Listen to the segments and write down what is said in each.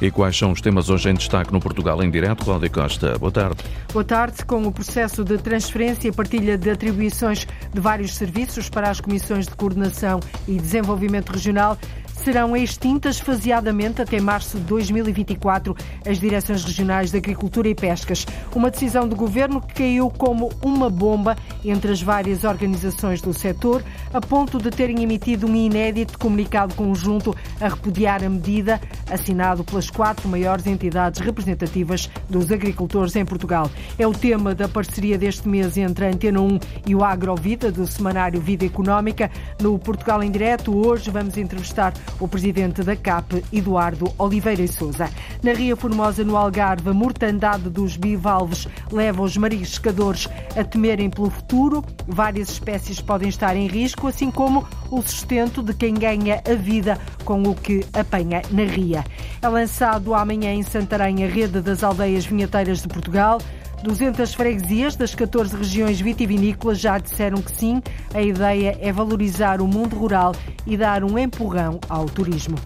E quais são os temas hoje em destaque no Portugal em Direto? Cláudia Costa, boa tarde. Boa tarde. Com o processo de transferência e partilha de atribuições de vários serviços para as comissões de coordenação e desenvolvimento regional, serão extintas faseadamente até março de 2024 as direções regionais de Agricultura e Pescas. Uma decisão do governo que caiu como uma bomba entre as várias organizações do setor, a ponto de terem emitido um inédito comunicado conjunto a repudiar a medida, assinado pelas quatro maiores entidades representativas dos agricultores em Portugal. É o tema da parceria deste mês entre a Antena 1 e o Agrovida, do semanário Vida Económica. No Portugal em Direto, hoje vamos entrevistar o presidente da CAP, Eduardo Oliveira e Souza. Na Ria Formosa, no Algarve, a mortandade dos bivalves leva os mariscadores a temerem pelo futuro. Várias espécies podem estar em risco, assim como o sustento de quem ganha a vida com o que apanha na ria. É lançado amanhã em Santarém a rede das aldeias vinheteiras de Portugal. 200 freguesias das 14 regiões vitivinícolas já disseram que sim. A ideia é valorizar o mundo rural e dar um empurrão ao turismo.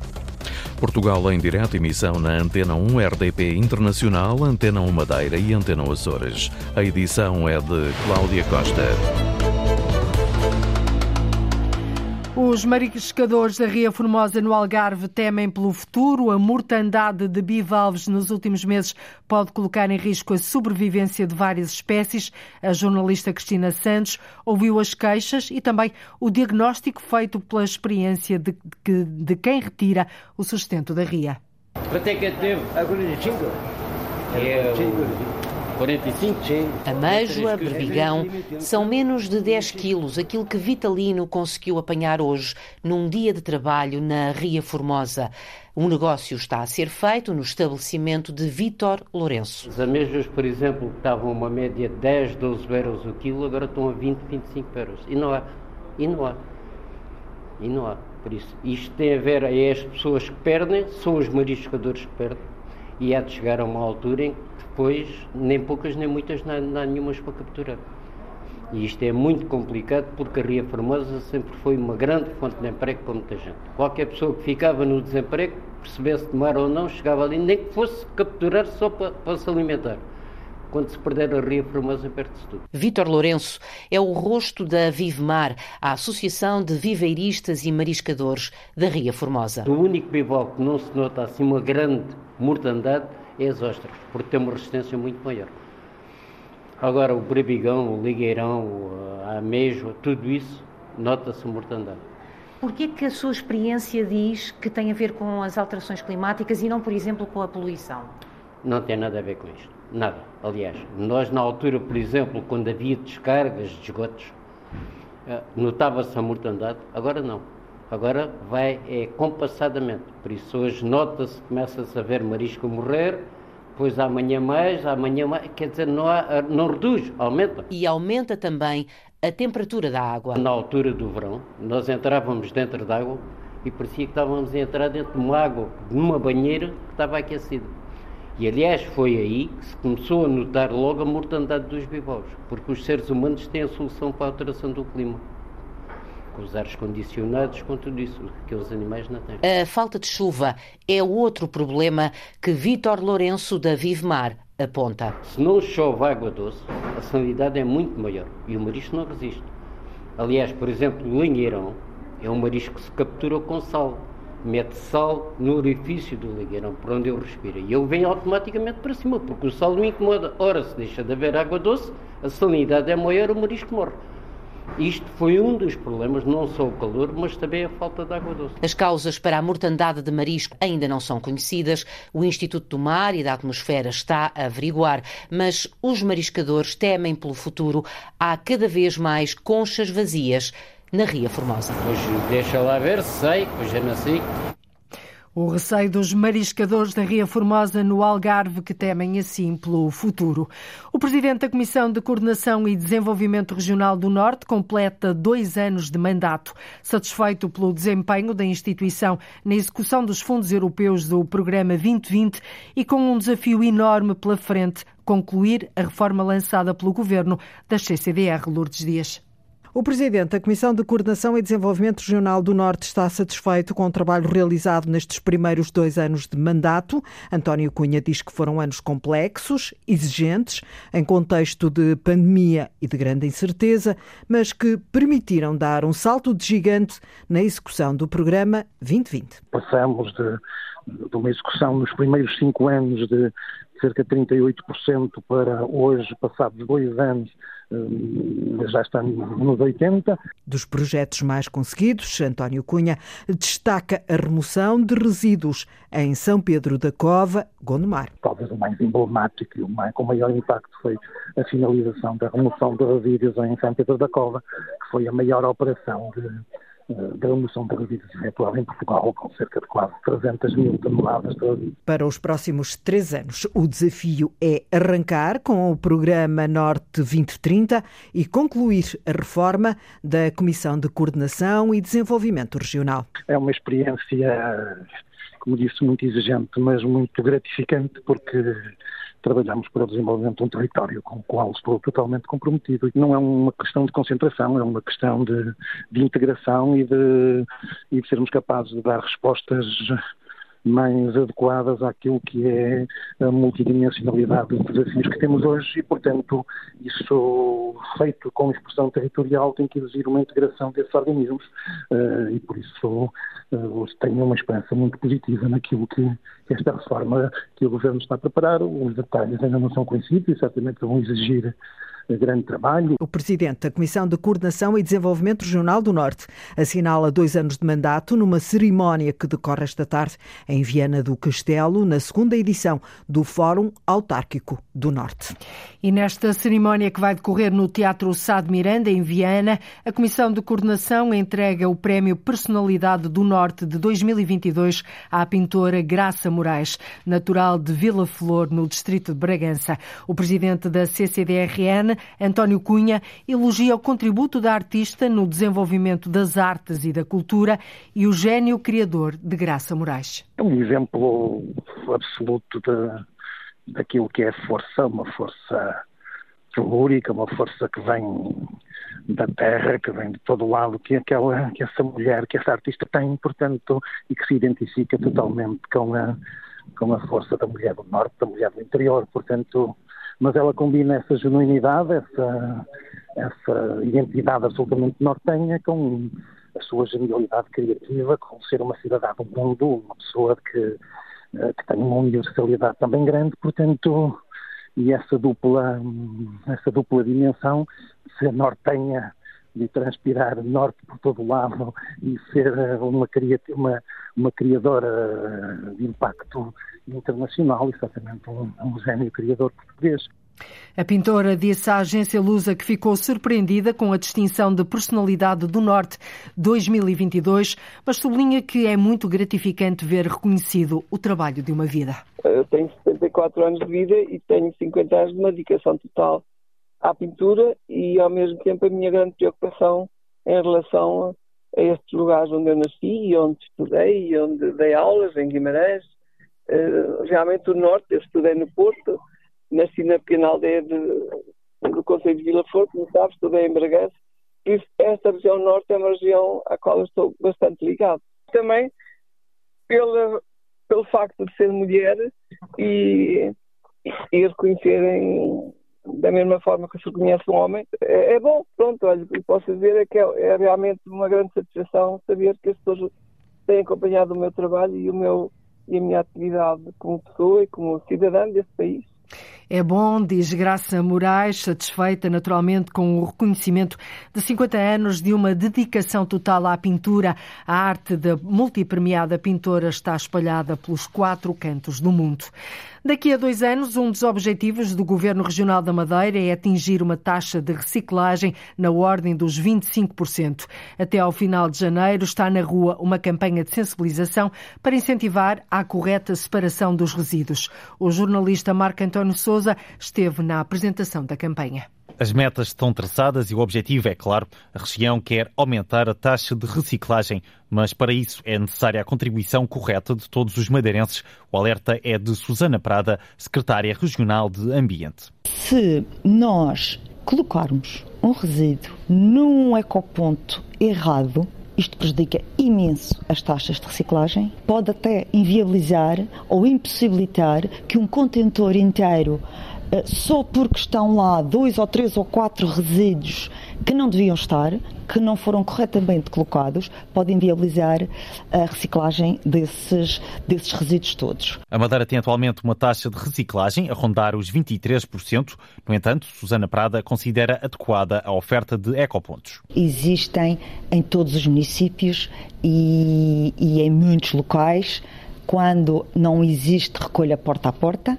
Portugal em direto emissão na Antena 1 RDP Internacional, Antena 1 Madeira e Antena Açores. A edição é de Cláudia Costa. Os mariscadores da Ria Formosa no Algarve temem pelo futuro. A mortandade de bivalves nos últimos meses pode colocar em risco a sobrevivência de várias espécies. A jornalista Cristina Santos ouviu as queixas e também o diagnóstico feito pela experiência de, de, de quem retira o sustento da Ria. Quanto é que teve? Agora de 5. É, 45? Ameijoa, berbigão, são menos de 10 quilos, aquilo que Vitalino conseguiu apanhar hoje, num dia de trabalho na Ria Formosa. Um negócio está a ser feito no estabelecimento de Vítor Lourenço. As amêijoas, por exemplo, que estavam uma média de 10, 12 euros o quilo, agora estão a 20, 25 euros. E não há. E não há. E não há. Por isso, isto tem a ver, é as pessoas que perdem, são os mariscadores que perdem, e há de chegar a uma altura em que depois nem poucas nem muitas não há, não há nenhumas para capturar. E isto é muito complicado porque a Ria Formosa sempre foi uma grande fonte de emprego para muita gente. Qualquer pessoa que ficava no desemprego, percebesse de mar ou não, chegava ali, nem que fosse capturar só para, para se alimentar quando se perder a Ria Formosa, perde-se tudo. Vítor Lourenço é o rosto da Vivemar, a Associação de Viveiristas e Mariscadores da Ria Formosa. O único bival que não se nota assim uma grande mortandade é as ostras, porque tem uma resistência muito maior. Agora, o brebigão, o ligueirão, a ameijo, tudo isso, nota-se mortandade. Por que que a sua experiência diz que tem a ver com as alterações climáticas e não, por exemplo, com a poluição? Não tem nada a ver com isto. Nada. Aliás, nós na altura, por exemplo, quando havia descargas de esgotos, eh, notava-se a mortandade, agora não. Agora vai é, compassadamente. Por isso hoje nota-se, começa-se a ver marisco morrer, depois amanhã mais, amanhã mais, quer dizer, não, há, não reduz, aumenta. E aumenta também a temperatura da água. Na altura do verão, nós entrávamos dentro da água e parecia que estávamos a entrar dentro de uma água, numa banheira que estava aquecida. E aliás foi aí que se começou a notar logo a mortandade dos bivalves, porque os seres humanos têm a solução para a alteração do clima. Com os ares condicionados, com tudo isso, que os animais não têm. A falta de chuva é outro problema que Vítor Lourenço da Vivemar aponta. Se não chove água doce, a salinidade é muito maior e o marisco não resiste. Aliás, por exemplo, o linheirão é um marisco que se captura com sal mete sal no orifício do ligueirão, por onde ele respira. E ele vem automaticamente para cima, porque o sal não incomoda. Ora, se deixa de haver água doce, a salinidade é maior, o marisco morre. Isto foi um dos problemas, não só o calor, mas também a falta de água doce. As causas para a mortandade de marisco ainda não são conhecidas. O Instituto do Mar e da Atmosfera está a averiguar, mas os mariscadores temem pelo futuro. Há cada vez mais conchas vazias na Ria Formosa. Hoje deixa lá ver, sei, hoje é nasci. O receio dos mariscadores da Ria Formosa no Algarve que temem assim pelo futuro. O presidente da Comissão de Coordenação e Desenvolvimento Regional do Norte completa dois anos de mandato. Satisfeito pelo desempenho da instituição na execução dos fundos europeus do Programa 2020 e com um desafio enorme pela frente concluir a reforma lançada pelo governo das CCDR Lourdes Dias. O presidente da Comissão de Coordenação e Desenvolvimento Regional do Norte está satisfeito com o trabalho realizado nestes primeiros dois anos de mandato. António Cunha diz que foram anos complexos, exigentes, em contexto de pandemia e de grande incerteza, mas que permitiram dar um salto de gigante na execução do programa 2020. Passamos de, de uma execução nos primeiros cinco anos de cerca de 38% para hoje, passados dois anos, já estamos nos 80. Dos projetos mais conseguidos, António Cunha destaca a remoção de resíduos em São Pedro da Cova, Gondomar. Talvez o mais emblemático e o mais, com maior impacto foi a finalização da remoção de resíduos em São Pedro da Cova, que foi a maior operação de da remoção de resíduos efetuada em Portugal, com cerca de quase 300 mil toneladas de resíduos. Para os próximos três anos, o desafio é arrancar com o Programa Norte 2030 e concluir a reforma da Comissão de Coordenação e Desenvolvimento Regional. É uma experiência, como disse, muito exigente, mas muito gratificante, porque trabalhamos para o desenvolvimento de um território com o qual estou totalmente comprometido. Não é uma questão de concentração, é uma questão de, de integração e de, e de sermos capazes de dar respostas mais adequadas àquilo que é a multidimensionalidade dos desafios que temos hoje e, portanto, isso feito com expressão territorial tem que exigir uma integração desses organismos uh, e, por isso, uh, tenho uma esperança muito positiva naquilo que esta reforma que o Governo está a preparar. Os detalhes ainda não são conhecidos e certamente vão exigir grande trabalho. O presidente da Comissão de Coordenação e Desenvolvimento Regional do Norte assinala dois anos de mandato numa cerimónia que decorre esta tarde em Viana do Castelo, na segunda edição do Fórum Autárquico do Norte. E nesta cerimónia que vai decorrer no Teatro Sá de Miranda, em Viana, a Comissão de Coordenação entrega o Prémio Personalidade do Norte de 2022 à pintora Graça Moraes, natural de Vila Flor, no distrito de Bragança. O presidente da CCDRN, António Cunha, elogia o contributo da artista no desenvolvimento das artes e da cultura e o gênio criador de Graça Moraes. É um exemplo absoluto de, daquilo que é força, uma força telúrica, uma força que vem da terra, que vem de todo lado, que aquela, que essa mulher, que essa artista tem, portanto, e que se identifica totalmente com a, com a força da mulher do norte, da mulher do interior, portanto, mas ela combina essa genuinidade, essa, essa identidade absolutamente nortenha com a sua genialidade criativa, com ser uma cidadã do mundo, uma pessoa que, eh, que tem uma universalidade também grande, portanto, e essa dupla, essa dupla dimensão, ser nortenha de transpirar norte por todo lado e ser eh, uma, uma, uma criadora de impacto internacional, exatamente um, um gênio criador português. A pintora disse à agência Lusa que ficou surpreendida com a distinção de personalidade do Norte 2022, mas sublinha que é muito gratificante ver reconhecido o trabalho de uma vida. Eu tenho 74 anos de vida e tenho 50 anos de uma dedicação total à pintura e, ao mesmo tempo, a minha grande preocupação em relação a estes lugares onde eu nasci, onde estudei, onde dei aulas, em Guimarães. Eh, realmente, o Norte, eu estudei no Porto, nasci na pequena aldeia de, do Conselho de Vila Flor, como sabes, estudei em Bragança. Por isso, esta região norte é uma região à qual eu estou bastante ligado. Também pela, pelo facto de ser mulher e, e reconhecerem da mesma forma que se reconhece um homem, é, é bom, pronto, olha, o que posso dizer é que é, é, realmente uma grande satisfação saber que as pessoas têm acompanhado o meu trabalho e, o meu, e a minha atividade como pessoa e como cidadã deste país. É bom, diz Graça Moraes, satisfeita naturalmente com o reconhecimento de 50 anos de uma dedicação total à pintura. A arte da multipremiada pintora está espalhada pelos quatro cantos do mundo. Daqui a dois anos, um dos objetivos do Governo Regional da Madeira é atingir uma taxa de reciclagem na ordem dos 25%. Até ao final de janeiro está na rua uma campanha de sensibilização para incentivar a correta separação dos resíduos. O jornalista Marco António Souza esteve na apresentação da campanha. As metas estão traçadas e o objetivo é claro. A região quer aumentar a taxa de reciclagem, mas para isso é necessária a contribuição correta de todos os madeirenses. O alerta é de Susana Prada, secretária regional de Ambiente. Se nós colocarmos um resíduo num ecoponto errado, isto prejudica imenso as taxas de reciclagem, pode até inviabilizar ou impossibilitar que um contentor inteiro só porque estão lá dois ou três ou quatro resíduos que não deviam estar, que não foram corretamente colocados, podem viabilizar a reciclagem desses, desses resíduos todos. A Madeira tem atualmente uma taxa de reciclagem a rondar os 23%. No entanto, Susana Prada considera adequada a oferta de ecopontos. Existem em todos os municípios e, e em muitos locais, quando não existe recolha porta a porta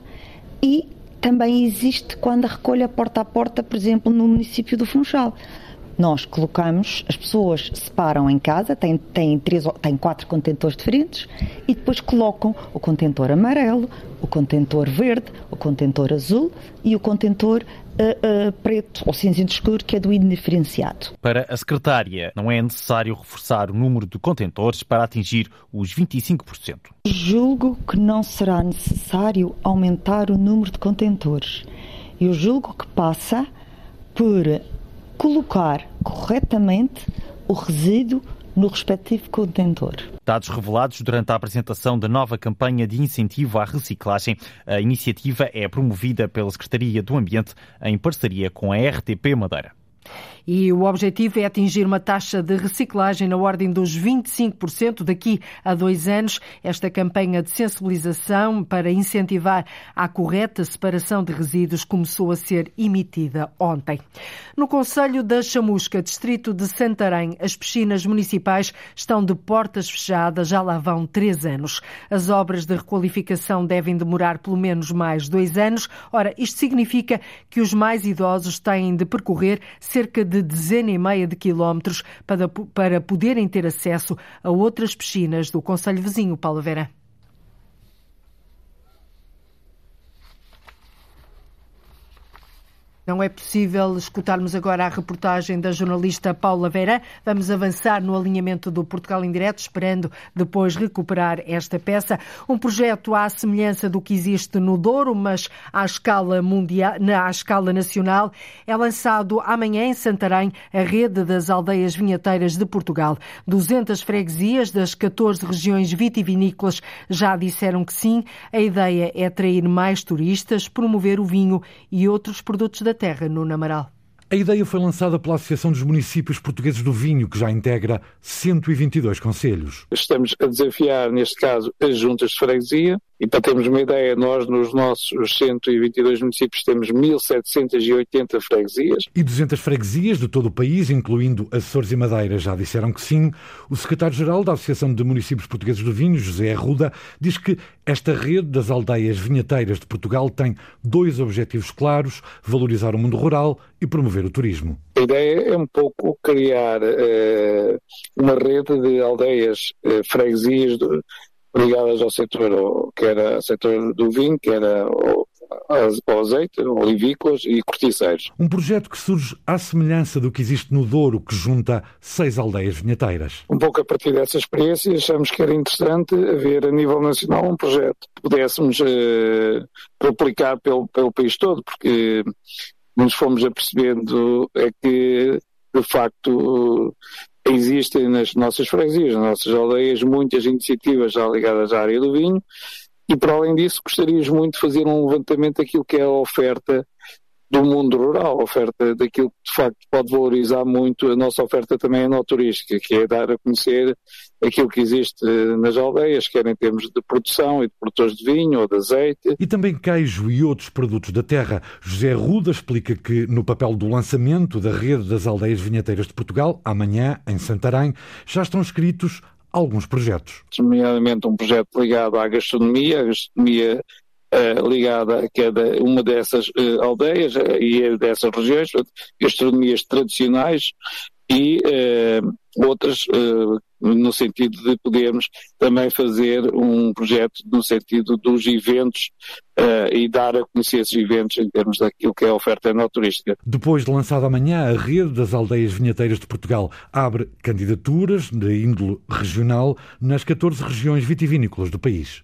e também existe quando a recolha porta a porta, por exemplo, no município do Funchal. Nós colocamos, as pessoas separam em casa, têm, têm, três, têm quatro contentores diferentes e depois colocam o contentor amarelo, o contentor verde, o contentor azul e o contentor uh, uh, preto ou cinzento escuro, que é do indiferenciado. Para a secretária, não é necessário reforçar o número de contentores para atingir os 25%. Julgo que não será necessário aumentar o número de contentores. Eu julgo que passa por colocar corretamente o resíduo no respectivo contentor. Dados revelados durante a apresentação da nova campanha de incentivo à reciclagem. A iniciativa é promovida pela Secretaria do Ambiente em parceria com a RTP Madeira. E o objetivo é atingir uma taxa de reciclagem na ordem dos 25% daqui a dois anos. Esta campanha de sensibilização para incentivar a correta separação de resíduos começou a ser emitida ontem. No Conselho da Chamusca, distrito de Santarém, as piscinas municipais estão de portas fechadas, já lá vão três anos. As obras de requalificação devem demorar pelo menos mais dois anos. Ora, isto significa que os mais idosos têm de percorrer cerca de de dezena e meia de quilómetros para, para poderem ter acesso a outras piscinas do Conselho Vizinho, Paulo Vera. Não é possível escutarmos agora a reportagem da jornalista Paula Vera. Vamos avançar no alinhamento do Portugal em Direto, esperando depois recuperar esta peça. Um projeto à semelhança do que existe no Douro, mas à escala mundial, à escala nacional, é lançado amanhã em Santarém a rede das aldeias vinheteiras de Portugal. 200 freguesias das 14 regiões vitivinícolas já disseram que sim. A ideia é atrair mais turistas, promover o vinho e outros produtos da terra no Namaral. A ideia foi lançada pela Associação dos Municípios Portugueses do Vinho, que já integra 122 conselhos. Estamos a desafiar, neste caso, as juntas de freguesia, e para termos uma ideia, nós nos nossos 122 municípios temos 1.780 freguesias. E 200 freguesias de todo o país, incluindo Açores e Madeira, já disseram que sim. O secretário-geral da Associação de Municípios Portugueses do Vinho, José Arruda, diz que esta rede das aldeias vinheteiras de Portugal tem dois objetivos claros: valorizar o mundo rural e promover o turismo. A ideia é um pouco criar uh, uma rede de aldeias, uh, freguesias, de, ligadas ao setor, que era o setor do vinho, que era o, o azeite, olivícolas e corticeiros. Um projeto que surge à semelhança do que existe no Douro, que junta seis aldeias vinheteiras. Um pouco a partir dessa experiência, achamos que era interessante haver a nível nacional um projeto que pudéssemos uh, replicar pelo, pelo país todo, porque nos fomos apercebendo é que de facto existem nas nossas freguesias, nas nossas aldeias, muitas iniciativas já ligadas à área do vinho. E, para além disso, gostaríamos muito de fazer um levantamento daquilo que é a oferta do mundo rural, oferta daquilo que de facto pode valorizar muito a nossa oferta também enoturística, que é dar a conhecer aquilo que existe nas aldeias, quer em termos de produção e de produtores de vinho ou de azeite. E também queijo e outros produtos da terra. José Ruda explica que no papel do lançamento da rede das aldeias vinheteiras de Portugal, amanhã, em Santarém, já estão escritos alguns projetos. Nomeadamente um projeto ligado à gastronomia, a gastronomia uh, ligada a cada uma dessas uh, aldeias uh, e dessas regiões, gastronomias tradicionais e outras no sentido de podermos também fazer um projeto no sentido dos eventos uh, e dar a conhecer esses eventos em termos daquilo que é a oferta enoturística. Depois de lançada amanhã, a rede das aldeias vinheteiras de Portugal abre candidaturas de índole regional nas 14 regiões vitivinícolas do país.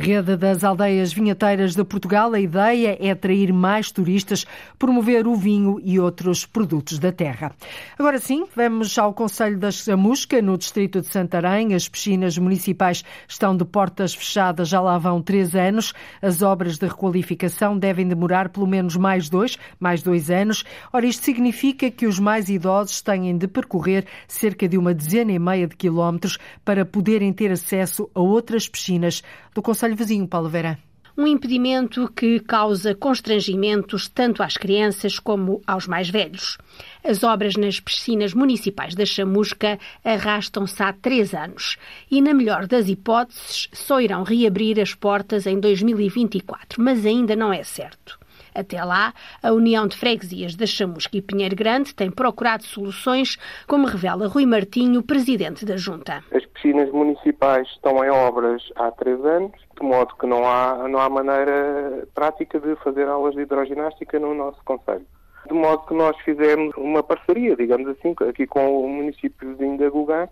Rede das Aldeias Vinheteiras de Portugal, a ideia é atrair mais turistas, promover o vinho e outros produtos da terra. Agora sim, vamos ao Conselho da Chamusca, no distrito de Santarém. As piscinas municipais estão de portas fechadas já lá vão três anos. As obras de requalificação devem demorar pelo menos mais dois, mais dois anos. Ora, isto significa que os mais idosos têm de percorrer cerca de uma dezena e meia de quilómetros para poderem ter acesso a outras piscinas do Conselho Vizinho, Paulo Vera um impedimento que causa constrangimentos tanto às crianças como aos mais velhos. As obras nas piscinas municipais da Chamusca arrastam-se há três anos e, na melhor das hipóteses, só irão reabrir as portas em 2024, mas ainda não é certo. Até lá, a União de Freguesias da Chamusca e Pinheiro Grande tem procurado soluções, como revela Rui Martinho, presidente da Junta. As piscinas municipais estão em obras há três anos, de modo que não há, não há maneira prática de fazer aulas de hidroginástica no nosso Conselho. De modo que nós fizemos uma parceria, digamos assim, aqui com o município de Indagugã,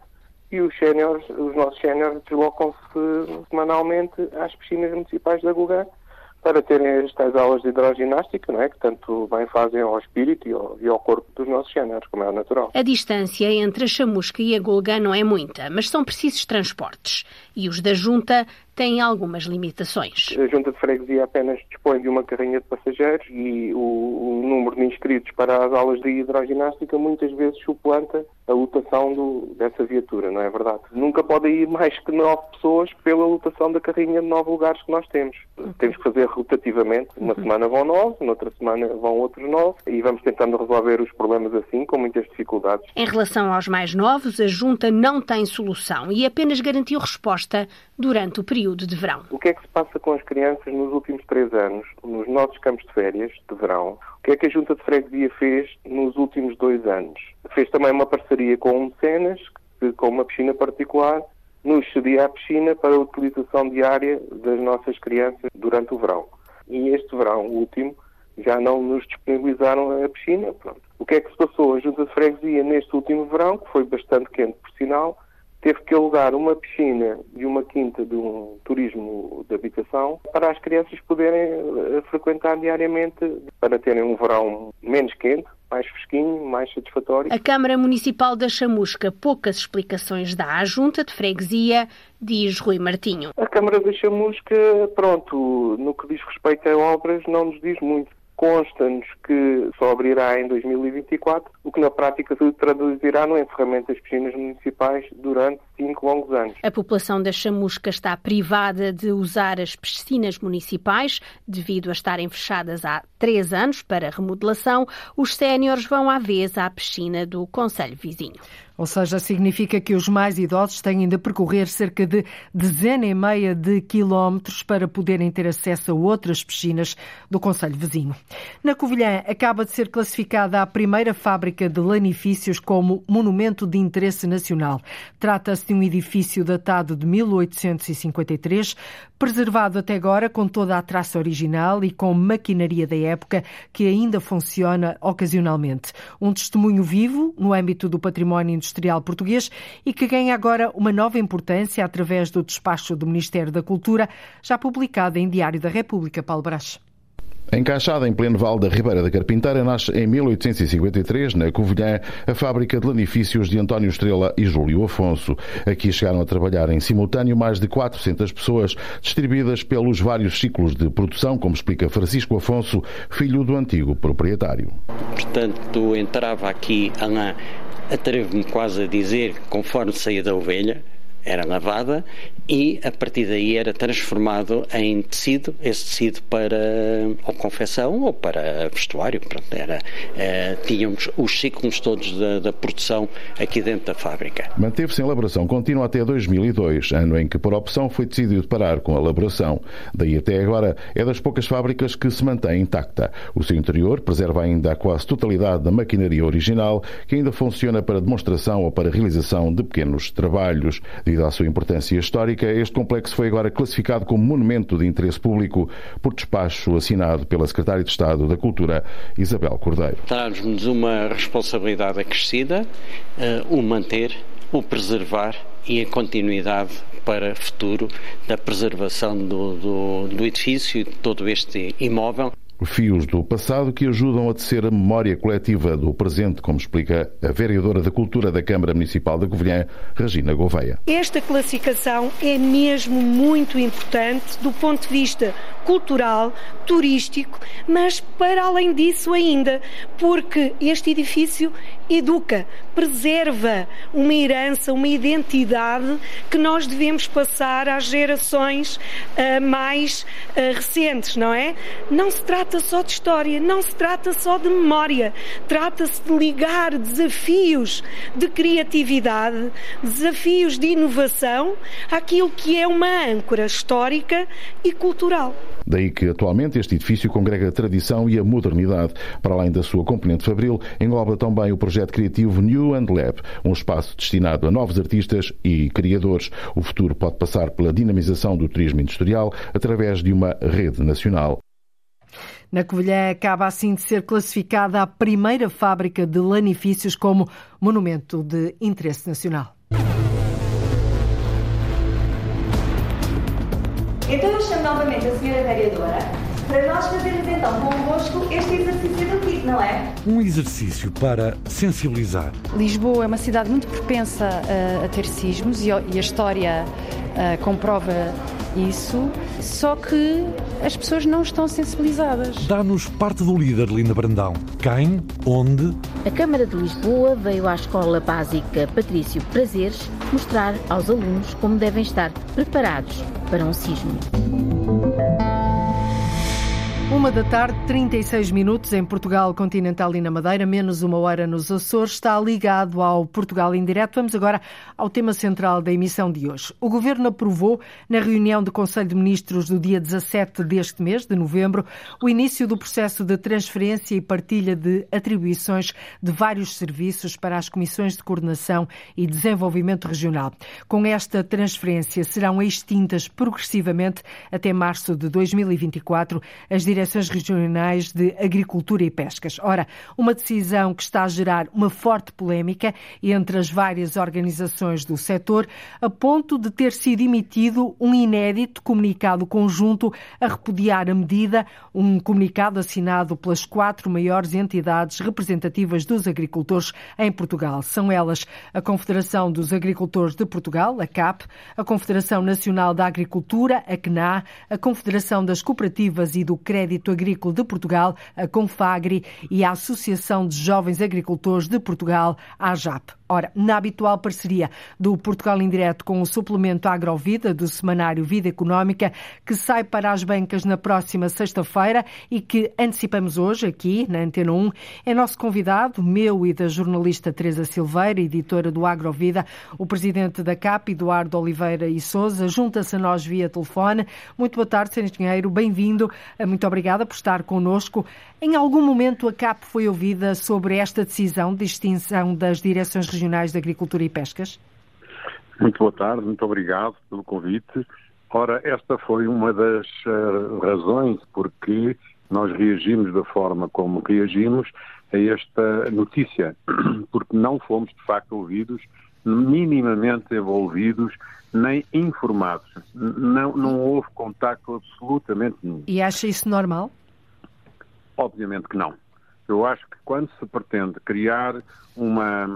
e os séniores, os nossos séniores deslocam-se semanalmente às piscinas municipais de Agugã para terem estas aulas de hidroginástica, não é? que tanto bem fazem ao espírito e ao, e ao corpo dos nossos géneros, como é natural. A distância entre a chamusca e a Gulgã não é muita, mas são precisos transportes. E os da Junta têm algumas limitações. A Junta de Freguesia apenas dispõe de uma carrinha de passageiros e o, o número de inscritos para as aulas de hidroginástica muitas vezes suplanta a lotação do, dessa viatura, não é verdade? Nunca pode ir mais que nove pessoas pela lotação da carrinha de nove lugares que nós temos. Uhum. Temos que fazer rotativamente. Uma uhum. semana vão nove, noutra semana vão outros nove e vamos tentando resolver os problemas assim, com muitas dificuldades. Em relação aos mais novos, a Junta não tem solução e apenas garantiu resposta durante o período de verão. O que é que se passa com as crianças nos últimos três anos, nos nossos campos de férias de verão? O que é que a Junta de Freguesia fez nos últimos dois anos? Fez também uma parceria com o Mecenas, que, com uma piscina particular, nos cedia a piscina para a utilização diária das nossas crianças durante o verão. E este verão, último, já não nos disponibilizaram a piscina. Pronto. O que é que se passou? A Junta de Freguesia, neste último verão, que foi bastante quente por sinal, teve que alugar uma piscina e uma quinta de um turismo de habitação para as crianças poderem eh, frequentar diariamente, para terem um verão menos quente, mais fresquinho, mais satisfatório. A Câmara Municipal da Chamusca poucas explicações dá à Junta de Freguesia, diz Rui Martinho. A Câmara da Chamusca, pronto, no que diz respeito a obras, não nos diz muito consta-nos que só abrirá em 2024, o que na prática se traduzirá no encerramento das piscinas municipais durante cinco longos anos. A população da Chamusca está privada de usar as piscinas municipais devido a estarem fechadas há três anos para remodelação. Os séniores vão à vez à piscina do Conselho Vizinho. Ou seja, significa que os mais idosos têm de percorrer cerca de dezena e meia de quilómetros para poderem ter acesso a outras piscinas do Conselho vizinho. Na Covilhã, acaba de ser classificada a primeira fábrica de lanifícios como Monumento de Interesse Nacional. Trata-se de um edifício datado de 1853, preservado até agora com toda a traça original e com maquinaria da época que ainda funciona ocasionalmente. Um testemunho vivo no âmbito do património industrial português e que ganha agora uma nova importância através do despacho do Ministério da Cultura, já publicado em Diário da República. Paulo Brás. Encaixada em pleno vale da Ribeira da Carpinteira, nasce em 1853, na Covilhã, a fábrica de lanifícios de António Estrela e Júlio Afonso. Aqui chegaram a trabalhar em simultâneo mais de 400 pessoas, distribuídas pelos vários ciclos de produção, como explica Francisco Afonso, filho do antigo proprietário. Portanto, entrava aqui, atrevo-me quase a dizer, conforme saía da ovelha, era lavada e a partir daí era transformado em tecido, esse tecido para ou confecção ou para vestuário. Pronto, era, eh, tínhamos os ciclos todos da, da produção aqui dentro da fábrica. Manteve-se em elaboração contínua até 2002, ano em que, por opção, foi decidido parar com a elaboração. Daí até agora é das poucas fábricas que se mantém intacta. O seu interior preserva ainda a quase totalidade da maquinaria original, que ainda funciona para demonstração ou para realização de pequenos trabalhos. Devido à sua importância histórica, este complexo foi agora classificado como Monumento de Interesse Público por despacho assinado pela Secretária de Estado da Cultura, Isabel Cordeiro. Traz-nos uma responsabilidade acrescida, uh, o manter, o preservar e a continuidade para futuro da preservação do, do, do edifício e de todo este imóvel fios do passado que ajudam a tecer a memória coletiva do presente, como explica a vereadora da Cultura da Câmara Municipal de Covilhã, Regina Gouveia. Esta classificação é mesmo muito importante do ponto de vista cultural, turístico, mas para além disso ainda, porque este edifício educa, preserva uma herança, uma identidade que nós devemos passar às gerações uh, mais uh, recentes, não é? Não se trata só de história, não se trata só de memória, trata-se de ligar desafios de criatividade, desafios de inovação àquilo que é uma âncora histórica e cultural. Daí que atualmente este edifício congrega a tradição e a modernidade. Para além da sua componente fabril, engloba também o projeto criativo New and Lab, um espaço destinado a novos artistas e criadores. O futuro pode passar pela dinamização do turismo industrial através de uma rede nacional. Na Covilhã acaba assim de ser classificada a primeira fábrica de lanifícios como monumento de interesse nacional. Então eu chamo novamente a senhora vereadora para nós fazermos então convosco este exercício kit, não é? Um exercício para sensibilizar. Lisboa é uma cidade muito propensa a, a ter sismos e, a história a, comprova isso, só que as pessoas não estão sensibilizadas. Dá-nos parte do líder, Linda Brandão. Quem? Onde? A Câmara de Lisboa veio à Escola Básica Patrício Prazeres mostrar aos alunos como devem estar preparados para um sismo. Uma da tarde, 36 minutos em Portugal continental e na Madeira, menos uma hora nos Açores, está ligado ao Portugal em direto. Vamos agora ao tema central da emissão de hoje. O Governo aprovou, na reunião do Conselho de Ministros do dia 17 deste mês, de novembro, o início do processo de transferência e partilha de atribuições de vários serviços para as Comissões de Coordenação e Desenvolvimento Regional. Com esta transferência serão extintas progressivamente até março de 2024 as direções regionais de Agricultura e Pescas. Ora, uma decisão que está a gerar uma forte polémica entre as várias organizações do setor, a ponto de ter sido emitido um inédito comunicado conjunto a repudiar a medida, um comunicado assinado pelas quatro maiores entidades representativas dos agricultores em Portugal. São elas a Confederação dos Agricultores de Portugal, a CAP, a Confederação Nacional da Agricultura, a CNA, a Confederação das Cooperativas e do Crédito Crédito Agrícola de Portugal, a Confagri, e a Associação de Jovens Agricultores de Portugal, a AJAP. Ora, na habitual parceria do Portugal Indireto com o suplemento Agrovida do semanário Vida Económica, que sai para as bancas na próxima sexta-feira e que antecipamos hoje aqui na Antena 1, é nosso convidado, meu e da jornalista Teresa Silveira, editora do Agrovida, o presidente da CAP, Eduardo Oliveira e Souza, junta-se a nós via telefone. Muito boa tarde, Sr. Engenheiro, bem-vindo. Muito obrigada por estar connosco. Em algum momento a CAP foi ouvida sobre esta decisão de extinção das direções regionais de Agricultura e Pescas? Muito boa tarde, muito obrigado pelo convite. Ora, esta foi uma das uh, razões porque nós reagimos da forma como reagimos a esta notícia, porque não fomos de facto ouvidos, minimamente envolvidos, nem informados. Não, não houve contacto absolutamente nenhum. E acha isso normal? Obviamente que não. Eu acho que quando se pretende criar uma,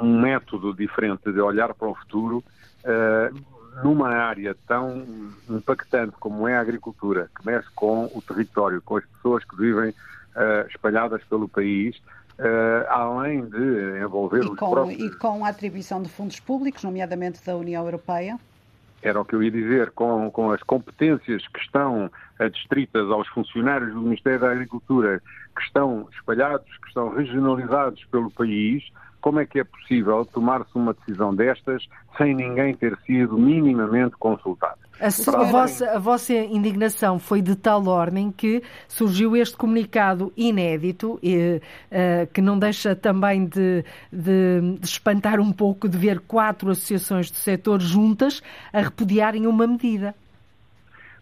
um método diferente de olhar para o futuro, uh, numa área tão impactante como é a agricultura, que mexe com o território, com as pessoas que vivem uh, espalhadas pelo país, uh, além de envolver e os com, próprios... E com a atribuição de fundos públicos, nomeadamente da União Europeia? Era o que eu ia dizer, com, com as competências que estão adstritas aos funcionários do Ministério da Agricultura, que estão espalhados, que estão regionalizados pelo país, como é que é possível tomar-se uma decisão destas sem ninguém ter sido minimamente consultado? A, a, vossa, a, vossa, indignação foi de tal ordem que surgiu este comunicado inédito, e, uh, que não deixa também de, de, de, espantar um pouco de ver quatro associações do setor juntas a repudiarem uma medida.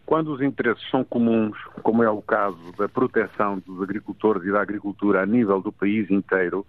Quando os interesses são comuns, como é o caso da proteção dos agricultores e da agricultura a nível do país inteiro,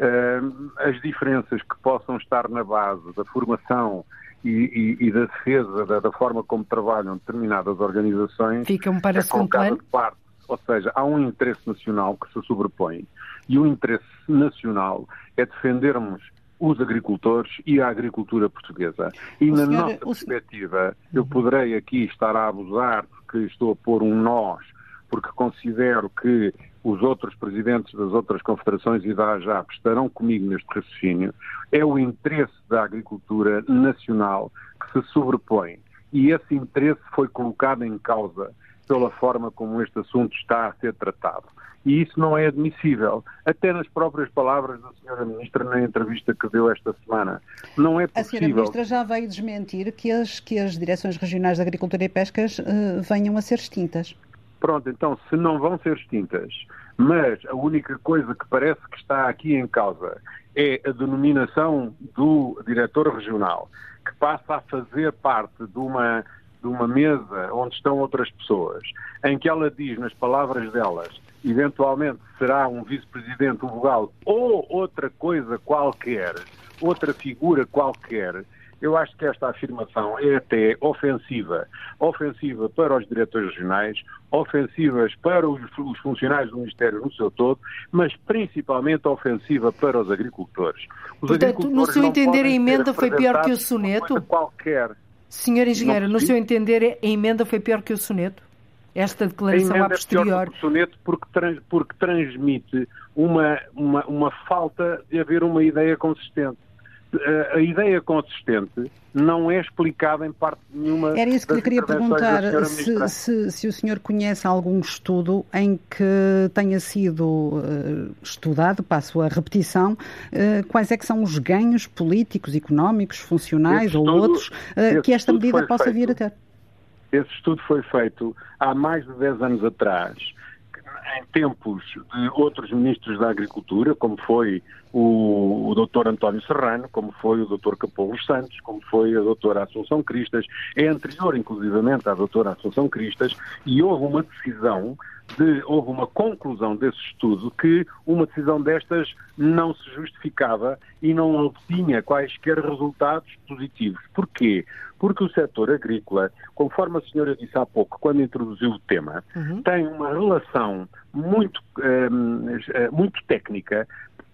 uh, as diferenças que possam estar na base da formação e, e, e da defesa da, da, forma como trabalham determinadas organizações ficam para é segundo plano. De parte. Ou seja, há um interesse nacional que se sobrepõe e o interesse nacional é defendermos os agricultores e a agricultura portuguesa. E o na senhor, nossa perspectiva, eu poderei aqui estar a abusar porque estou a pôr um nós, porque considero que os outros presidentes das outras confederações e da AJAP estarão comigo neste raciocínio, é o interesse da agricultura nacional que se sobrepõe. E esse interesse foi colocado em causa pela forma como este assunto está a ser tratado. E isso não é admissível, até nas próprias palavras da Sra. Ministra na entrevista que deu esta semana. Não é possível. A Sra. Ministra já veio desmentir que as, que as direções regionais de Agricultura e Pescas uh, venham a ser extintas. Pronto, então, se não vão ser extintas, mas a única coisa que parece que está aqui em causa é a denominação do diretor regional, que passa a fazer parte de uma, de uma mesa onde estão outras pessoas, em que ela diz, nas palavras delas, eventualmente será um vice-presidente, um vogal ou outra coisa qualquer, outra figura qualquer, eu acho que esta afirmação é até ofensiva. Ofensiva para os diretores regionais, ofensivas para os, os funcionários do Ministério no seu todo, mas principalmente ofensiva para os agricultores. Os Portanto, agricultores no seu entender, a emenda foi pior que o soneto? Qualquer. Senhor Engenheiro, no seu entender, a emenda foi pior que o soneto? Esta declaração a posterior. É pior que o soneto porque, trans, porque transmite uma, uma, uma falta de haver uma ideia consistente a ideia consistente não é explicada em parte nenhuma. Era isso que lhe queria perguntar, se, se, se, o senhor conhece algum estudo em que tenha sido uh, estudado, passo a repetição, uh, quais é que são os ganhos políticos, económicos, funcionais ou outros uh, que esta medida possa feito, vir a ter? Esse estudo foi feito há mais de 10 anos atrás em tempos de outros ministros da Agricultura, como foi o, o Dr. António Serrano, como foi o Dr. Capoulos Santos, como foi a doutora Assunção Cristas, é anterior, inclusivamente, à doutora Assunção Cristas, e houve uma decisão de, houve uma conclusão desse estudo que uma decisão destas não se justificava e não obtinha quaisquer resultados positivos. Porquê? Porque o setor agrícola, conforme a senhora disse há pouco, quando introduziu o tema, uhum. tem uma relação muito, eh, muito técnica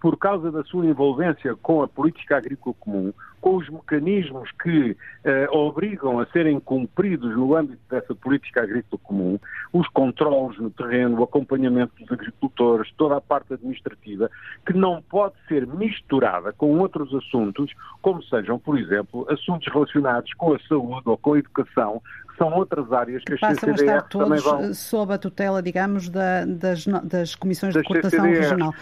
por causa da sua envolvência com a política agrícola comum, com os mecanismos que eh, obrigam a serem cumpridos no âmbito dessa política agrícola comum, os controles no terreno, o acompanhamento dos agricultores, toda a parte administrativa, que não pode ser misturada com outros assuntos, como sejam, por exemplo, assuntos relacionados com a saúde ou com a educação, são outras áreas que, as passam CCDR a estar todos vão... sob a tutela, digamos, da, das, das comissões de coordenação regional.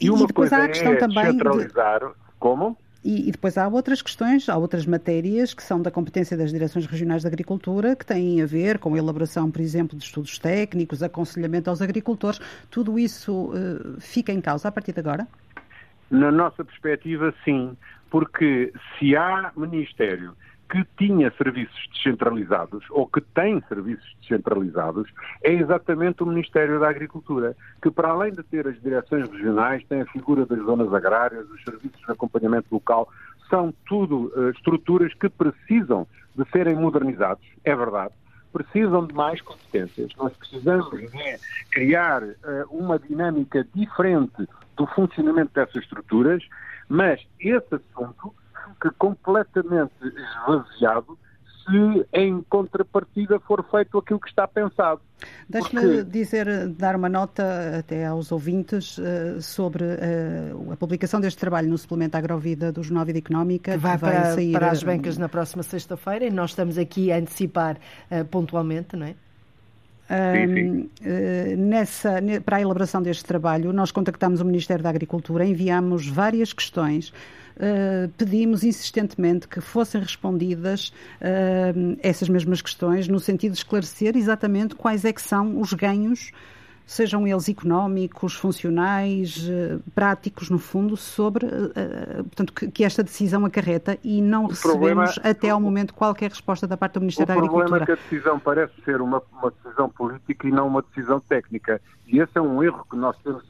E, e depois há a questão é também descentralizar. De... Como? E, e, depois há outras questões, há outras matérias que são da competência das direções regionais de agricultura, que têm a ver com a elaboração, por exemplo, de estudos técnicos, aconselhamento aos agricultores. Tudo isso uh, fica em causa a partir de agora? Na nossa perspectiva, sim, porque se há Ministério que tinha serviços descentralizados ou que tem serviços descentralizados é exatamente o Ministério da Agricultura, que para além de ter as direções regionais, tem a figura das zonas agrárias, os serviços de acompanhamento local, são tudo uh, estruturas que precisam de serem modernizados, é verdade, precisam de mais competências. Nós precisamos de criar uh, uma dinâmica diferente do funcionamento dessas estruturas, mas esse assunto fica completamente esvaziado se em contrapartida for feito aquilo que está pensado. Deixe-me Porque... dizer, dar uma nota até aos ouvintes uh, sobre uh, a publicação deste trabalho no suplemento Agrovida do Jornal Vida Económica. Que vai, que vai para, sair para as bancas na próxima sexta-feira e nós estamos aqui a antecipar uh, pontualmente, não é? Sim, sim. Uh, nessa, para a elaboração deste trabalho, nós contactámos o Ministério da Agricultura, enviámos várias questões uh, pedimos insistentemente que fossem respondidas uh, essas mesmas questões, no sentido de esclarecer exatamente quais é que são os ganhos sejam eles económicos, funcionais, eh, práticos, no fundo, sobre portanto, que, esta decisão acarreta e não recebemos problema, até ao momento qualquer resposta da parte do Ministério da Agricultura. O problema é que a decisão parece ser uma, uma decisão política e não uma decisão técnica. E esse é um erro que nós temos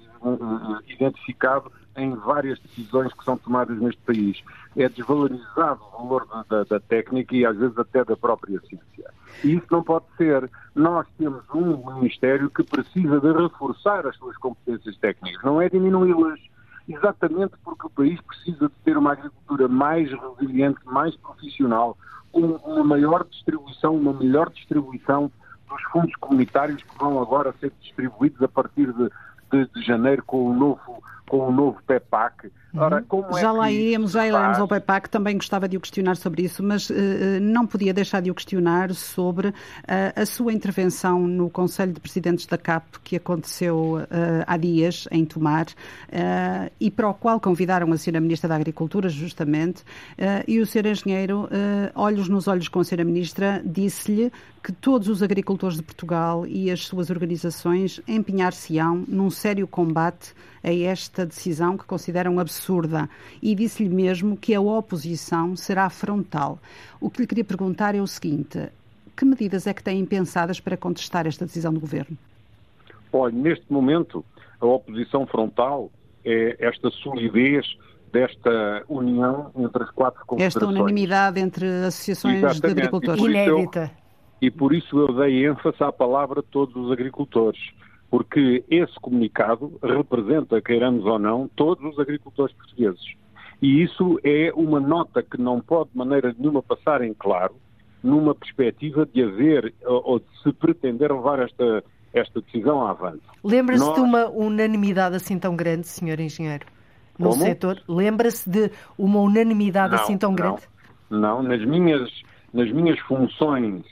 identificado em várias decisões que são tomadas neste país. É desvalorizado o valor da, da, técnica e às vezes até da própria ciência. E isso não pode ser. Nós temos um Ministério que precisa de reforçar as suas competências técnicas, não é diminuí-las. Exatamente porque o país precisa de ter uma agricultura mais resiliente, mais profissional, com uma maior distribuição, uma melhor distribuição dos fundos comunitários que vão agora ser distribuídos a partir de, de, de janeiro com o novo com o novo PEPAC. Ora, uhum. como é já lá íamos, já iremos ao PEPAC, também gostava de o questionar sobre isso, mas uh, não podia deixar de o questionar sobre uh, a sua intervenção no Conselho de Presidentes da CAP, que aconteceu uh, há dias em Tomar, e para o qual convidaram a Sra. Ministra da Agricultura, justamente, e o Sr. Engenheiro, olhos nos olhos com a Sra. Ministra, disse-lhe que todos os agricultores de Portugal e as suas organizações empenhar-se-ão num sério combate a esta decisão que consideram absurda e disse-lhe mesmo que a oposição será frontal. O que lhe queria perguntar é o seguinte: que medidas é que têm pensadas para contestar esta decisão do governo? Olha, neste momento, a oposição frontal é esta solidez desta união entre as quatro confederações. Esta unanimidade entre associações Exatamente. de agricultores. Inédita. Eu, e por isso eu dei ênfase à palavra todos os agricultores porque esse comunicado representa, queiramos ou não, todos os agricultores portugueses. E isso é uma nota que não pode de maneira nenhuma passar em claro numa perspectiva de haver ou de se pretender levar esta, esta decisão avante. Lembra-se Nós... de uma unanimidade assim tão grande, senhor engenheiro, no Como? setor? Lembra-se de uma unanimidade não, assim tão não, grande? Não, nas minhas, nas minhas funções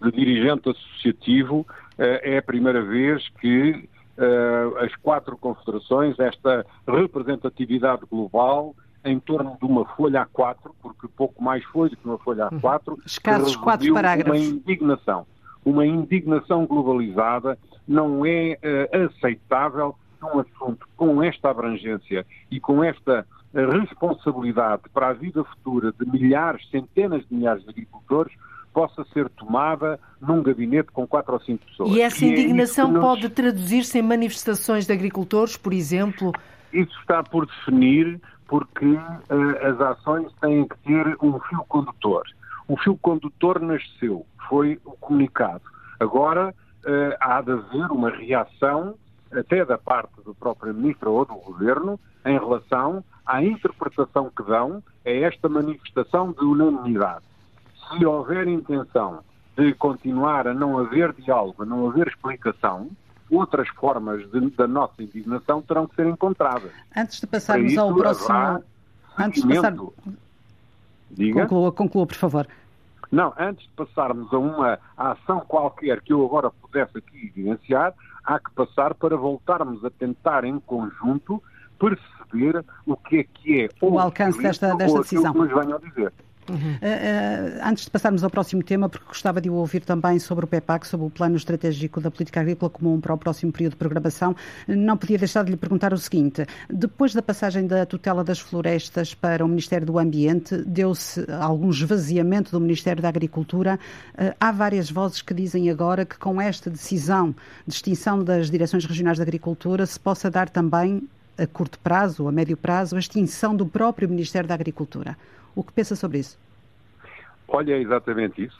de dirigente associativo, é a primeira vez que eh, as quatro confederações, esta representatividade global, em torno de uma folha A4, porque pouco mais foi do que uma folha A4, uhum. escassos quatro parágrafos. Uma indignação, uma indignação globalizada não é uh, aceitável num assunto com esta abrangência e com esta responsabilidade para a vida futura de milhares, centenas de milhares de agricultores, possa ser tomada num gabinete com quatro ou cinco pessoas. E essa indignação é nos... pode traduzir-se em manifestações de agricultores, por exemplo? Isso está por definir, porque uh, as ações têm que ter um fio condutor. O fio condutor nasceu, foi o comunicado. Agora uh, há de haver uma reação, até da parte do próprio Ministro ou do Governo, em relação à interpretação que dão a esta manifestação de unanimidade se houver intenção de continuar a não haver diálogo, a não haver explicação, outras formas de, da nossa indignação terão que ser encontradas. Antes de passarmos ao próximo. Antes de passar... Diga. Conclua, conclua, por favor. Não, antes de passarmos a uma ação qualquer que eu agora pudesse aqui evidenciar, há que passar para voltarmos a tentar em conjunto perceber o que é que é o alcance desta, desta decisão. Que nos venham dizer. Uhum. Uh, uh, antes de passarmos ao próximo tema, porque gostava de o ouvir também sobre o PEPAC, sobre o Plano Estratégico da Política Agrícola Comum para o próximo período de programação, não podia deixar de lhe perguntar o seguinte: depois da passagem da tutela das florestas para o Ministério do Ambiente, deu-se algum esvaziamento do Ministério da Agricultura. Uh, há várias vozes que dizem agora que com esta decisão de extinção das direções regionais de agricultura se possa dar também a curto prazo, a médio prazo, a extinção do próprio Ministério da Agricultura. O que pensa sobre isso? Olha, é exatamente isso.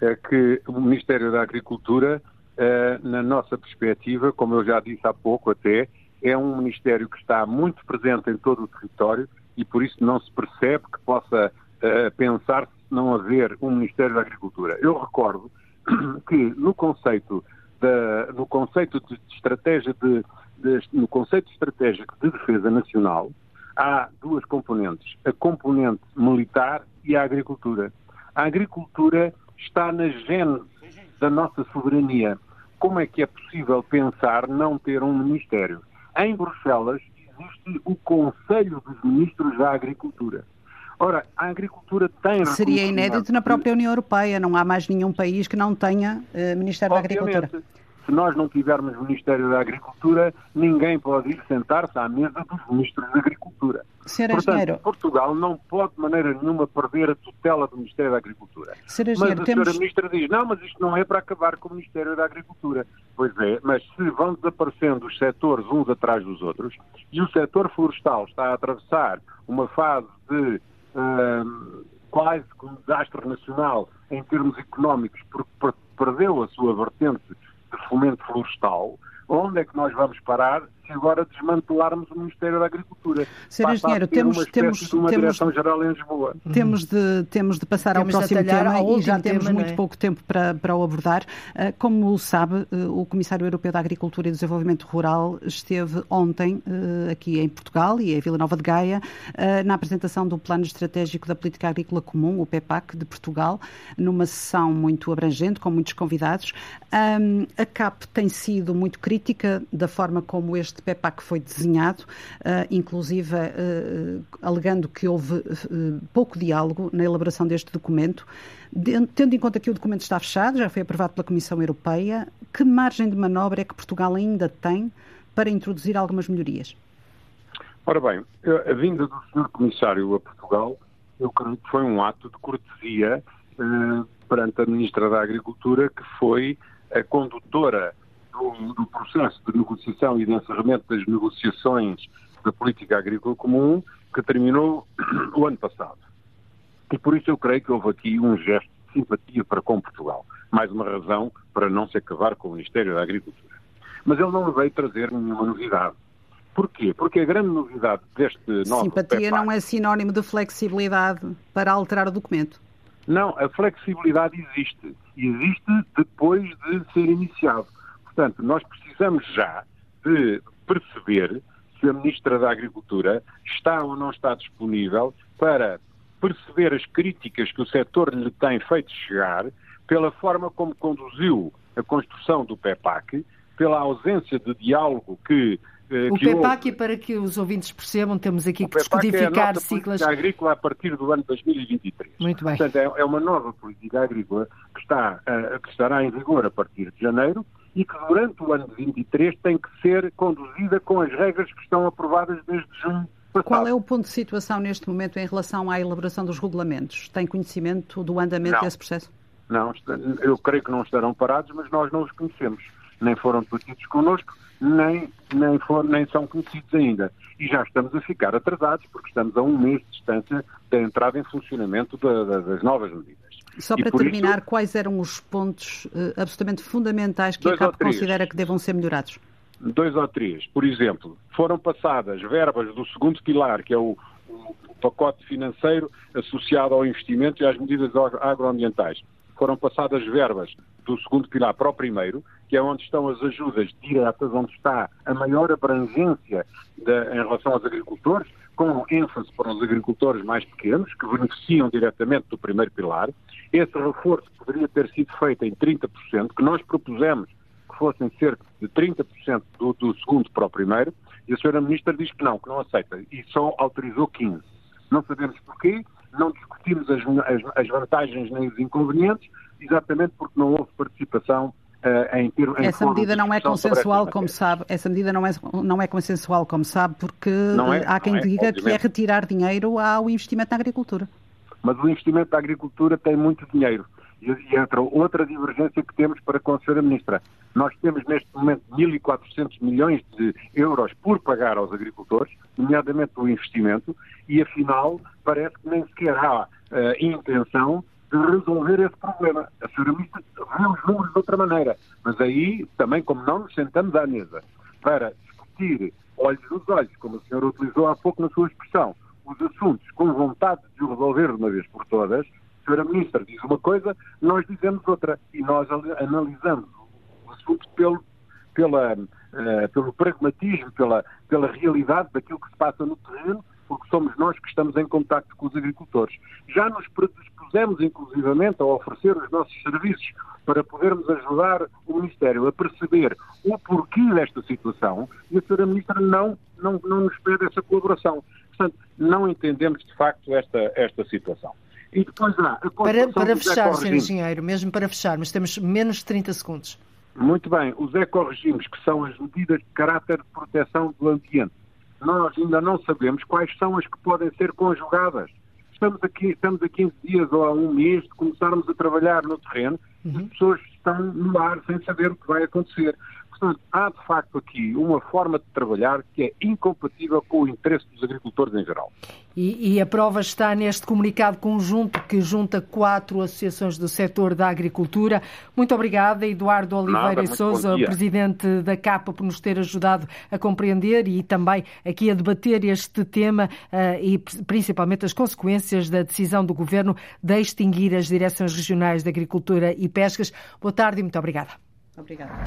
É que o Ministério da Agricultura, eh, na nossa perspectiva, como eu já disse há pouco até, é um Ministério que está muito presente em todo o território e por isso não se percebe que possa eh, pensar-se não haver um Ministério da Agricultura. Eu recordo que no conceito, da, no conceito de estratégia de, de, no conceito estratégico de defesa nacional há duas componentes, a componente militar e a agricultura. A agricultura está na gênese da nossa soberania. Como é que é possível pensar não ter um ministério? Em Bruxelas existe o Conselho dos Ministros da Agricultura. Ora, a agricultura tem. Seria inédito na própria União Europeia, não há mais nenhum país que não tenha uh, Ministério Obviamente. da Agricultura. Se nós não tivermos Ministério da Agricultura, ninguém pode ir sentar-se à mesa dos ministros da Agricultura. Sr. Portanto, Engenheiro. Portugal não pode de maneira nenhuma perder a tutela do Ministério da Agricultura. Sr. Mas a temos... Ministra diz, não, mas isto não é para acabar com o Ministério da Agricultura. Pois é, mas se vão desaparecendo os setores uns atrás dos outros, e o setor florestal está a atravessar uma fase de uh, quase que um desastre nacional em termos económicos, porque perdeu a sua vertente de fomento florestal, onde é que nós vamos parar se agora desmantelarmos o Ministério da Agricultura? Sr. Engenheiro, temos, temos, temos, Direção-Geral em Lisboa. Temos de, temos de passar temos ao próximo tema ao e já temos tema, muito é? pouco tempo para, para o abordar. Ah, como sabe, ah, o Comissário Europeu da Agricultura e Desenvolvimento Rural esteve ontem ah, aqui em Portugal e em Vila Nova de Gaia na apresentação do Plano Estratégico da Política Agrícola Comum, o PEPAC, de Portugal, numa sessão muito abrangente, com muitos convidados. A CAP tem sido muito crítica da forma como este PEPAC foi desenhado, inclusive alegando que houve pouco diálogo na elaboração deste documento. Tendo em conta que o documento está fechado, já foi aprovado pela Comissão Europeia, que margem de manobra é que Portugal ainda tem para introduzir algumas melhorias? Ora bem, a vinda do Sr. Comissário a Portugal, eu creio que foi um ato de cortesia eh, perante a Ministra da Agricultura, que foi a condutora do, do, processo de negociação e de encerramento das negociações da política agrícola comum, que terminou o ano passado. E por isso eu creio que houve aqui um gesto de simpatia para com Portugal. Mais uma razão para não se acabar com o Ministério da Agricultura. Mas ele não veio trazer nenhuma novidade. Porquê? Porque a grande novidade deste novo Simpatia não é sinónimo de flexibilidade para alterar o documento. Não, a flexibilidade existe. Existe depois de ser iniciado. Portanto, nós precisamos já de perceber se a Ministra da Agricultura está ou não está disponível para perceber as críticas que o setor lhe tem feito chegar pela forma como conduziu a construção do PEPAC, pela ausência de diálogo que eh, o que PEPAC, houve. para que os ouvintes percebam, temos aqui O que PEPAC descodificar é política agrícola a partir do ano 2023. Muito bem. Portanto, é, é uma nova política agrícola que, está, eh, que estará em vigor a partir de janeiro e que durante o ano de 23 tem que ser conduzida com as regras que estão aprovadas desde junho passado. Qual é o ponto de situação neste momento em relação à elaboração dos regulamentos? Tem conhecimento do andamento Não. desse processo? Não, eu creio que não estarão parados, mas nós não os conhecemos. Nem foram debatidos connosco, nem, nem, for, nem são conhecidos ainda. E já estamos a ficar atrasados, porque estamos a um mês de distância da entrada em funcionamento da- da- das novas medidas. Só para terminar, isso- quais eram os pontos eh, absolutamente fundamentais que a CAP considera que devam ser melhorados? dois ou três. Por exemplo, foram passadas verbas do segundo pilar, que é o, o pacote financeiro associado ao investimento e às medidas agro- agroambientais. Foram passadas verbas do segundo pilar para o primeiro, que é onde estão as ajudas diretas, onde está a maior abrangência da- em relação aos agricultores, com ênfase para os agricultores mais pequenos, que beneficiam diretamente do primeiro pilar. Esse reforço poderia ter sido feito em 30%, que nós propusemos que fossem cerca de 30% do, do segundo para o primeiro, e a senhora Ministra diz que não, que não aceita, e só autorizou 15%. Não sabemos porquê, não discutimos as, as- as vantagens nem os inconvenientes, exatamente porque não houve participação em ter em Essa medida não é consensual, como sabe. Essa medida não é, não é consensual, como sabe, porque é, eh, há quem é, diga que é obviamente. retirar dinheiro ao investimento na agricultura. Mas o investimento da agricultura tem muito dinheiro. E, entra outra divergência que temos para com a Sra. Ministra. Nós temos neste momento 1.400 milhões de euros por pagar aos agricultores, nomeadamente o investimento, e afinal parece que nem sequer há eh, intenção de resolver esse problema. A Sra. Ministra vê os números de outra maneira. Mas aí também, como não nos sentamos à mesa para discutir olhos nos olhos, como a senhora utilizou há pouco na sua expressão, os assuntos com vontade de os resolver de uma vez por todas, A senhora Ministra diz uma coisa, nós dizemos outra. E nós analisamos o assunto pelo, pela, uh, pelo pragmatismo, pela, pela realidade daquilo que se passa no terreno, porque somos nós que estamos em contato com os agricultores. Já nos predispusemos, inclusivamente, a oferecer os nossos serviços para podermos ajudar o Ministério a perceber o porquê desta situação e a Sra. Ministra não, não, não nos pede essa colaboração. Portanto, não entendemos de facto esta, esta situação. E depois há a Para, para fechar, Sr. Engenheiro, mesmo para fechar, mas temos menos de 30 segundos. Muito bem, os ecorregimes, que são as medidas de caráter de proteção do ambiente, nós ainda não sabemos quais são as que podem ser conjugadas. Estamos aqui, estamos a 15 dias ou a um mês de começarmos a trabalhar no terreno uhum. as pessoas estão no ar sem saber o que vai acontecer. Portanto, há de facto aqui uma forma de trabalhar que é incompatível com o interesse dos agricultores em geral. E, e, a prova está neste comunicado conjunto que junta quatro associações do setor da agricultura. Muito obrigada, Eduardo Oliveira Nada, Souza, presidente da CAPA, por nos ter ajudado a compreender e também aqui a debater este tema uh, e principalmente as consequências da decisão do Governo de extinguir as direções regionais de agricultura e pescas. Boa tarde e muito obrigada. Obrigada.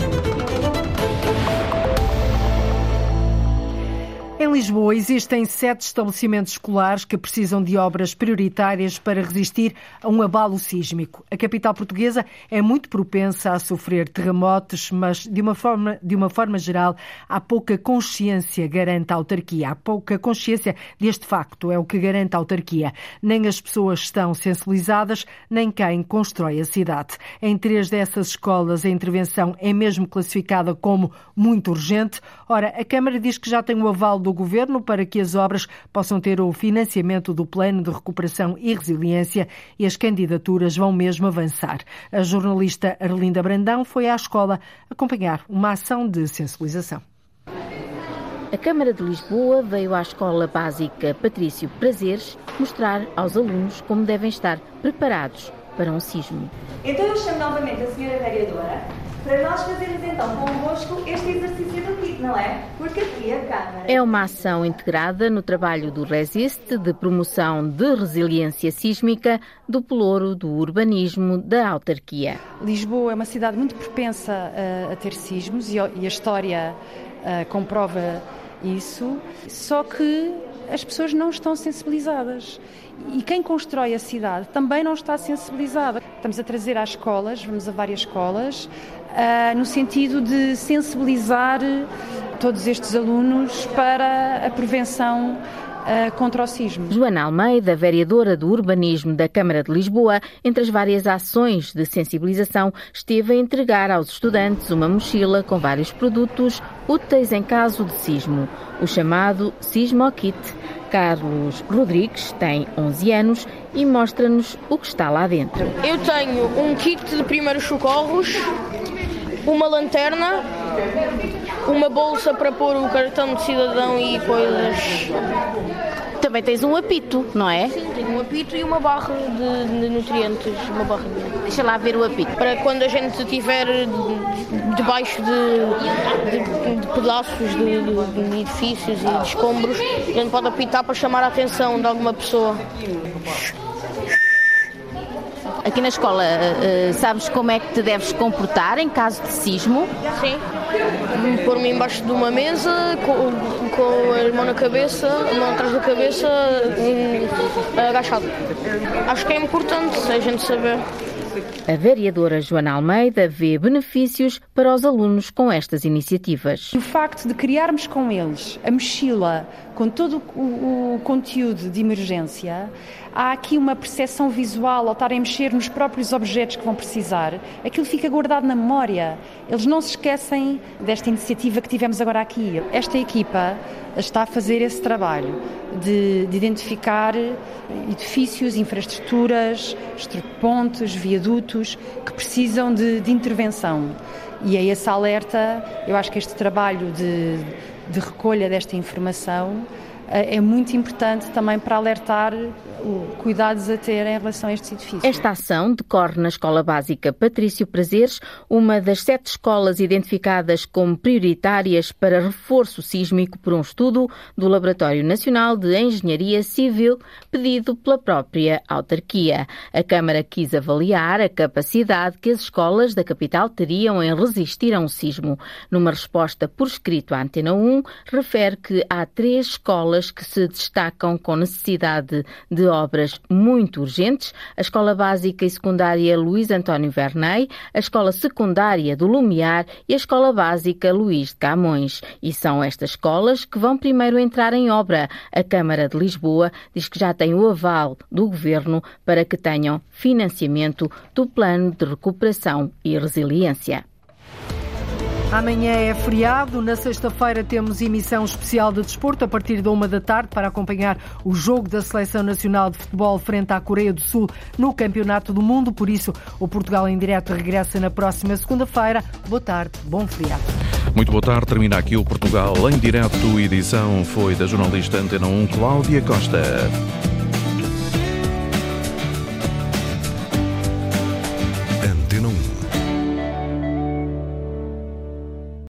Em Lisboa existem sete estabelecimentos escolares que precisam de obras prioritárias para resistir a um abalo sísmico. A capital portuguesa é muito propensa a sofrer terremotos, mas de uma forma, de uma forma geral há pouca consciência, garante a autarquia. Há pouca consciência deste facto, é o que garante a autarquia. Nem as pessoas estão sensibilizadas, nem quem constrói a cidade. Em três dessas escolas a intervenção é mesmo classificada como muito urgente. Ora, a Câmara diz que já tem o aval do Governo para que as obras possam ter o financiamento do Plano de Recuperação e Resiliência e as candidaturas vão mesmo avançar. A jornalista Arlinda Brandão foi à escola acompanhar uma ação de sensibilização. A Câmara de Lisboa veio à Escola Básica Patrício Prazeres mostrar aos alunos como devem estar preparados para um sismo. Então eu chamo novamente a senhora vereadora para nós fazermos então convosco este exercício do não é? Porque aqui a Câmara. É uma ação integrada no trabalho do Resiste de promoção de resiliência sísmica do pelouro do urbanismo da autarquia. Lisboa é uma cidade muito propensa a, a ter sismos e, a história a, comprova isso, só que as pessoas não estão sensibilizadas. E quem constrói a cidade também não está sensibilizada. Estamos a trazer às escolas, vamos a várias escolas, uh, no sentido de sensibilizar todos estes alunos para a prevenção uh, contra o sismo. Joana Almeida, vereadora do Urbanismo da Câmara de Lisboa, entre as várias ações de sensibilização, esteve a entregar aos estudantes uma mochila com vários produtos úteis em caso de sismo, o chamado Sismo Kit. Carlos Rodrigues tem 11 anos e mostra-nos o que está lá dentro. Eu tenho um kit de primeiros socorros, uma lanterna, uma bolsa para pôr o cartão de cidadão e coisas. Também tens um apito, não é? Sim, tenho um apito e uma barra de, de nutrientes. Uma barra de... Deixa lá ver o apito. Para quando a gente estiver debaixo de, de, de pedaços de, de, edifícios e de escombros, a gente pode apitar para chamar a atenção de alguma pessoa. Aqui na escola, uh, sabes como é que te deves comportar em caso de sismo? Sim. Pôr-me embaixo de uma mesa, com, com a mão na cabeça, a mão atrás da cabeça, um, agachado. Acho que é importante a gente saber. A vereadora Joana Almeida vê benefícios para os alunos com estas iniciativas. O facto de criarmos com eles a mochila com todo o, conteúdo de emergência, há aqui uma percepção visual ao estarem a mexer nos próprios objetos que vão precisar, aquilo fica guardado na memória. Eles não se esquecem desta iniciativa que tivemos agora aqui. Esta equipa está a fazer esse trabalho de, de identificar edifícios, infraestruturas, pontes, viadutos que precisam de, de intervenção. E é esse alerta, eu acho que este trabalho de, de recolha desta informação é muito importante também para alertar cuidados a ter em relação a estes edifícios. Esta ação decorre na Escola Básica Patrício Prazeres, uma das sete escolas identificadas como prioritárias para reforço sísmico por um estudo do Laboratório Nacional de Engenharia Civil, pedido pela própria autarquia. A Câmara quis avaliar a capacidade que as escolas da capital teriam em resistir a um sismo. Numa resposta por escrito à Antena 1, refere que há três escolas que se destacam com necessidade de obras muito urgentes, a Escola Básica e Secundária Luís António Vernei, a Escola Secundária do Lumiar e a Escola Básica Luís de Camões. E são estas escolas que vão primeiro entrar em obra. A Câmara de Lisboa diz que já tem o aval do Governo para que tenham financiamento do Plano de Recuperação e Resiliência. Amanhã é feriado. Na sexta-feira temos emissão especial de desporto a partir da uma da tarde para acompanhar o jogo da Seleção Nacional de Futebol frente à Coreia do Sul no Campeonato do Mundo. Por isso, o Portugal em Direto regressa na próxima segunda-feira. Boa tarde, bom feriado. Muito boa tarde. Termina aqui o Portugal em Direto. Edição foi da jornalista Antena 1, Cláudia Costa.